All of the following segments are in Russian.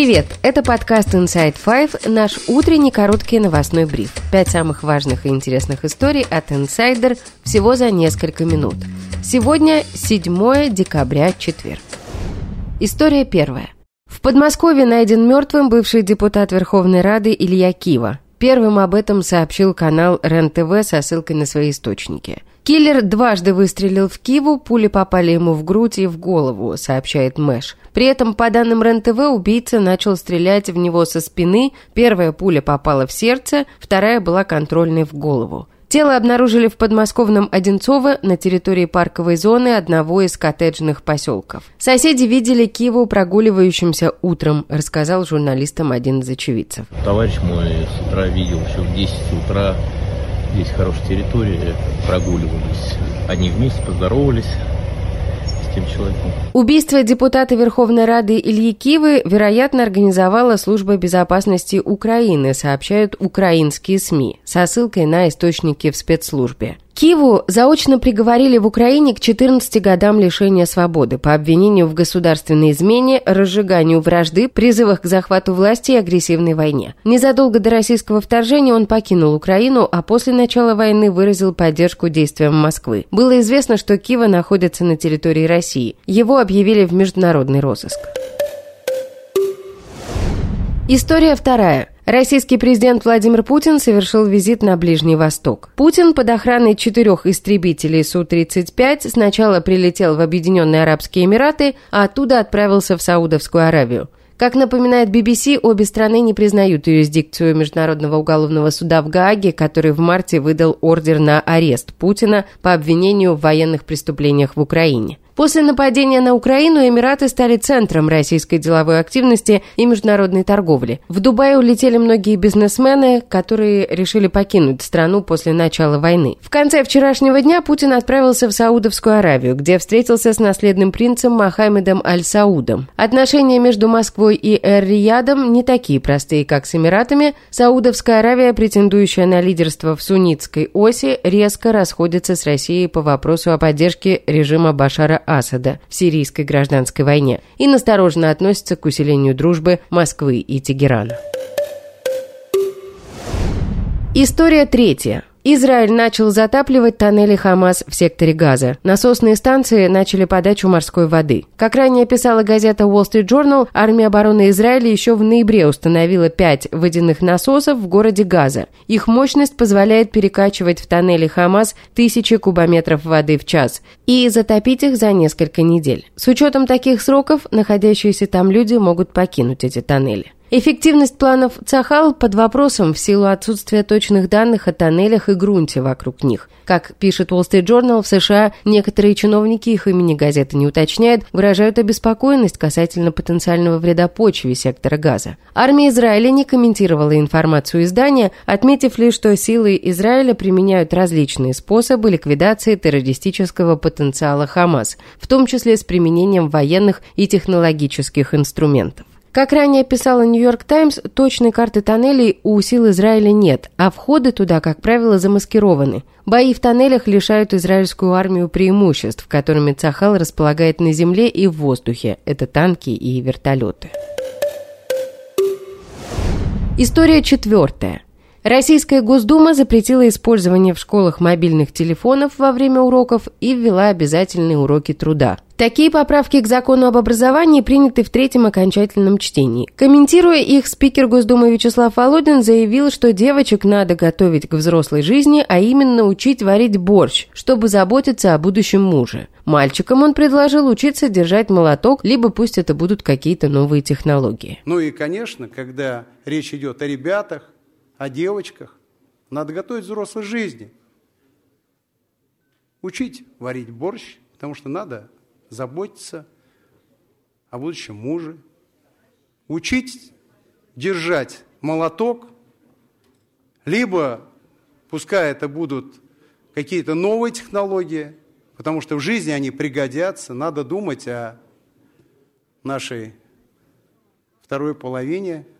Привет! Это подкаст Inside Five, наш утренний короткий новостной бриф. Пять самых важных и интересных историй от Insider всего за несколько минут. Сегодня 7 декабря, четверг. История первая. В Подмосковье найден мертвым бывший депутат Верховной Рады Илья Кива. Первым об этом сообщил канал РЕН-ТВ со ссылкой на свои источники. Киллер дважды выстрелил в Киву, пули попали ему в грудь и в голову, сообщает Мэш. При этом, по данным РЕН-ТВ, убийца начал стрелять в него со спины, первая пуля попала в сердце, вторая была контрольной в голову. Тело обнаружили в подмосковном Одинцово на территории парковой зоны одного из коттеджных поселков. Соседи видели Киву прогуливающимся утром, рассказал журналистам один из очевидцев. Товарищ мой с утра видел еще в 10 утра Здесь хорошая территория, прогуливались. Они вместе поздоровались тем человеком. Убийство депутата Верховной Рады Ильи Кивы, вероятно, организовала Служба безопасности Украины, сообщают украинские СМИ, со ссылкой на источники в спецслужбе. Киву заочно приговорили в Украине к 14 годам лишения свободы по обвинению в государственной измене, разжиганию вражды, призывах к захвату власти и агрессивной войне. Незадолго до российского вторжения он покинул Украину, а после начала войны выразил поддержку действиям Москвы. Было известно, что Кива находится на территории России. Его объявили в международный розыск. История вторая. Российский президент Владимир Путин совершил визит на Ближний Восток. Путин под охраной четырех истребителей Су-35 сначала прилетел в Объединенные Арабские Эмираты, а оттуда отправился в Саудовскую Аравию. Как напоминает BBC, обе страны не признают юрисдикцию Международного уголовного суда в Гааге, который в марте выдал ордер на арест Путина по обвинению в военных преступлениях в Украине. После нападения на Украину Эмираты стали центром российской деловой активности и международной торговли. В Дубае улетели многие бизнесмены, которые решили покинуть страну после начала войны. В конце вчерашнего дня Путин отправился в Саудовскую Аравию, где встретился с наследным принцем Мохаммедом Аль-Саудом. Отношения между Москвой и Эр-Риядом не такие простые, как с Эмиратами. Саудовская Аравия, претендующая на лидерство в суннитской оси, резко расходится с Россией по вопросу о поддержке режима Башара Асада в сирийской гражданской войне и настороженно относится к усилению дружбы Москвы и Тегерана. История третья. Израиль начал затапливать тоннели Хамас в секторе Газа. Насосные станции начали подачу морской воды. Как ранее писала газета Wall Street Journal, армия обороны Израиля еще в ноябре установила пять водяных насосов в городе Газа. Их мощность позволяет перекачивать в тоннели Хамас тысячи кубометров воды в час и затопить их за несколько недель. С учетом таких сроков, находящиеся там люди могут покинуть эти тоннели. Эффективность планов Цахал под вопросом в силу отсутствия точных данных о тоннелях и грунте вокруг них. Как пишет Wall Street Journal, в США некоторые чиновники, их имени газеты не уточняют, выражают обеспокоенность касательно потенциального вреда почве сектора газа. Армия Израиля не комментировала информацию издания, отметив лишь, что силы Израиля применяют различные способы ликвидации террористического потенциала Хамас, в том числе с применением военных и технологических инструментов. Как ранее писала «Нью-Йорк Таймс», точной карты тоннелей у сил Израиля нет, а входы туда, как правило, замаскированы. Бои в тоннелях лишают израильскую армию преимуществ, которыми Цахал располагает на земле и в воздухе. Это танки и вертолеты. История четвертая. Российская Госдума запретила использование в школах мобильных телефонов во время уроков и ввела обязательные уроки труда. Такие поправки к закону об образовании приняты в третьем окончательном чтении. Комментируя их, спикер Госдумы Вячеслав Володин заявил, что девочек надо готовить к взрослой жизни, а именно учить варить борщ, чтобы заботиться о будущем муже. Мальчикам он предложил учиться держать молоток, либо пусть это будут какие-то новые технологии. Ну и, конечно, когда речь идет о ребятах, о девочках. Надо готовить взрослой жизни. Учить варить борщ, потому что надо заботиться о будущем муже. Учить держать молоток, либо, пускай это будут какие-то новые технологии, потому что в жизни они пригодятся, надо думать о нашей второй половине –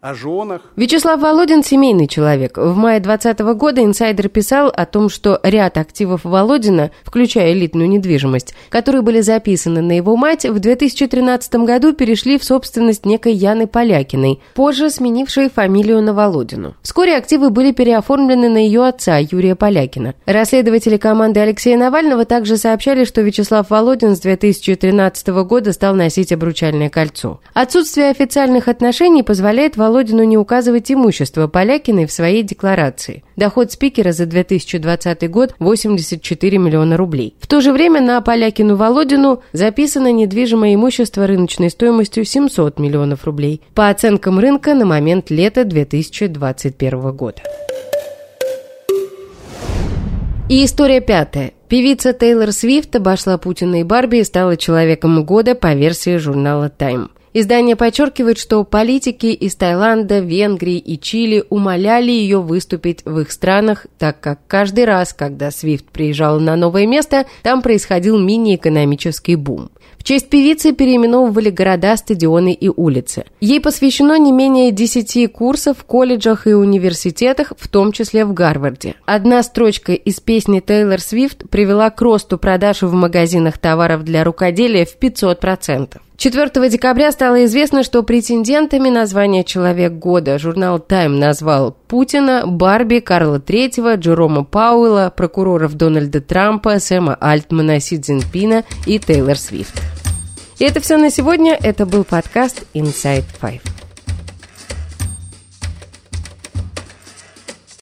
о женах. Вячеслав Володин – семейный человек. В мае 2020 года инсайдер писал о том, что ряд активов Володина, включая элитную недвижимость, которые были записаны на его мать, в 2013 году перешли в собственность некой Яны Полякиной, позже сменившей фамилию на Володину. Вскоре активы были переоформлены на ее отца Юрия Полякина. Расследователи команды Алексея Навального также сообщали, что Вячеслав Володин с 2013 года стал носить обручальное кольцо. Отсутствие официальных отношений позволяет Володину Володину не указывать имущество Полякиной в своей декларации. Доход спикера за 2020 год – 84 миллиона рублей. В то же время на Полякину Володину записано недвижимое имущество рыночной стоимостью 700 миллионов рублей. По оценкам рынка на момент лета 2021 года. И история пятая. Певица Тейлор Свифт обошла Путина и Барби и стала человеком года по версии журнала Time. Издание подчеркивает, что политики из Таиланда, Венгрии и Чили умоляли ее выступить в их странах, так как каждый раз, когда Свифт приезжал на новое место, там происходил мини-экономический бум. В честь певицы переименовывали города, стадионы и улицы. Ей посвящено не менее 10 курсов в колледжах и университетах, в том числе в Гарварде. Одна строчка из песни Тейлор Свифт привела к росту продаж в магазинах товаров для рукоделия в 500%. 4 декабря стало известно, что претендентами на звание «Человек года» журнал «Тайм» назвал Путина, Барби, Карла III, Джерома Пауэлла, прокуроров Дональда Трампа, Сэма Альтмана, Си Цзиньпина и Тейлор Свифт. И это все на сегодня. Это был подкаст Inside Five.